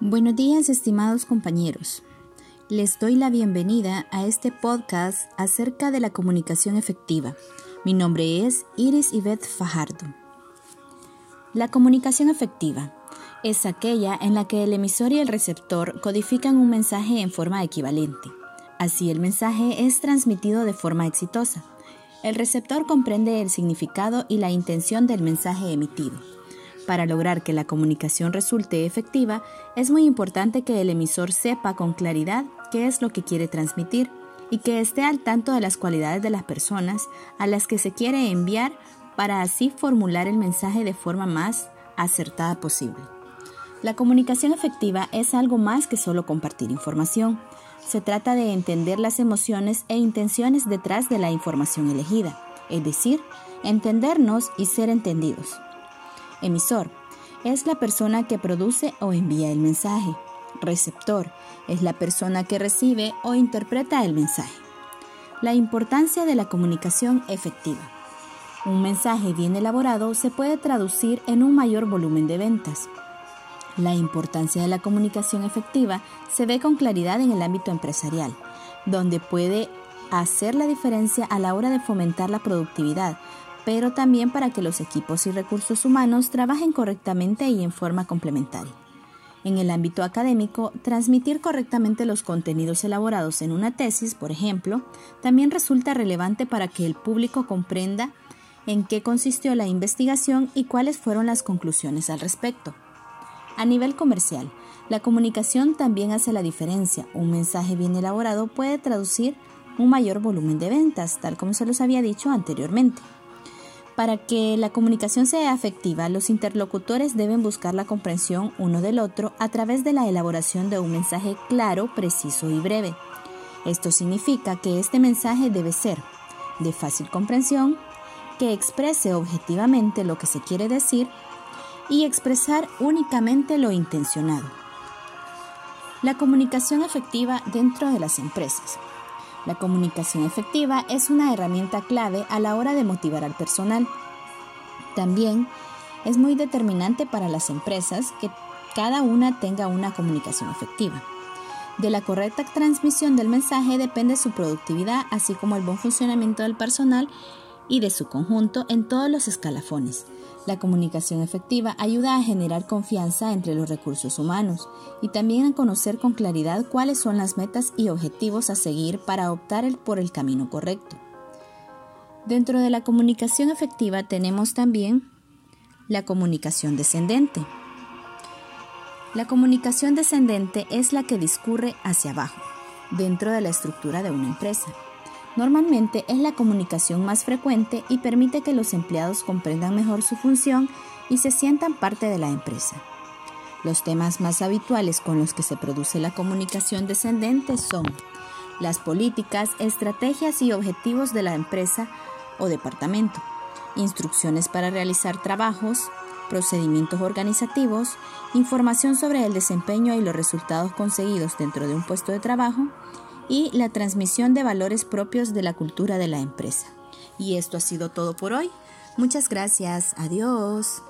Buenos días, estimados compañeros. Les doy la bienvenida a este podcast acerca de la comunicación efectiva. Mi nombre es Iris Yvette Fajardo. La comunicación efectiva es aquella en la que el emisor y el receptor codifican un mensaje en forma equivalente. Así el mensaje es transmitido de forma exitosa. El receptor comprende el significado y la intención del mensaje emitido. Para lograr que la comunicación resulte efectiva, es muy importante que el emisor sepa con claridad qué es lo que quiere transmitir y que esté al tanto de las cualidades de las personas a las que se quiere enviar para así formular el mensaje de forma más acertada posible. La comunicación efectiva es algo más que solo compartir información. Se trata de entender las emociones e intenciones detrás de la información elegida, es decir, entendernos y ser entendidos. Emisor es la persona que produce o envía el mensaje. Receptor es la persona que recibe o interpreta el mensaje. La importancia de la comunicación efectiva. Un mensaje bien elaborado se puede traducir en un mayor volumen de ventas. La importancia de la comunicación efectiva se ve con claridad en el ámbito empresarial, donde puede hacer la diferencia a la hora de fomentar la productividad, pero también para que los equipos y recursos humanos trabajen correctamente y en forma complementaria. En el ámbito académico, transmitir correctamente los contenidos elaborados en una tesis, por ejemplo, también resulta relevante para que el público comprenda en qué consistió la investigación y cuáles fueron las conclusiones al respecto. A nivel comercial, la comunicación también hace la diferencia. Un mensaje bien elaborado puede traducir un mayor volumen de ventas, tal como se los había dicho anteriormente. Para que la comunicación sea efectiva, los interlocutores deben buscar la comprensión uno del otro a través de la elaboración de un mensaje claro, preciso y breve. Esto significa que este mensaje debe ser de fácil comprensión, que exprese objetivamente lo que se quiere decir y expresar únicamente lo intencionado. La comunicación efectiva dentro de las empresas. La comunicación efectiva es una herramienta clave a la hora de motivar al personal. También es muy determinante para las empresas que cada una tenga una comunicación efectiva. De la correcta transmisión del mensaje depende su productividad, así como el buen funcionamiento del personal y de su conjunto en todos los escalafones. La comunicación efectiva ayuda a generar confianza entre los recursos humanos y también a conocer con claridad cuáles son las metas y objetivos a seguir para optar por el camino correcto. Dentro de la comunicación efectiva tenemos también la comunicación descendente. La comunicación descendente es la que discurre hacia abajo, dentro de la estructura de una empresa. Normalmente es la comunicación más frecuente y permite que los empleados comprendan mejor su función y se sientan parte de la empresa. Los temas más habituales con los que se produce la comunicación descendente son las políticas, estrategias y objetivos de la empresa o departamento, instrucciones para realizar trabajos, procedimientos organizativos, información sobre el desempeño y los resultados conseguidos dentro de un puesto de trabajo y la transmisión de valores propios de la cultura de la empresa. Y esto ha sido todo por hoy. Muchas gracias. Adiós.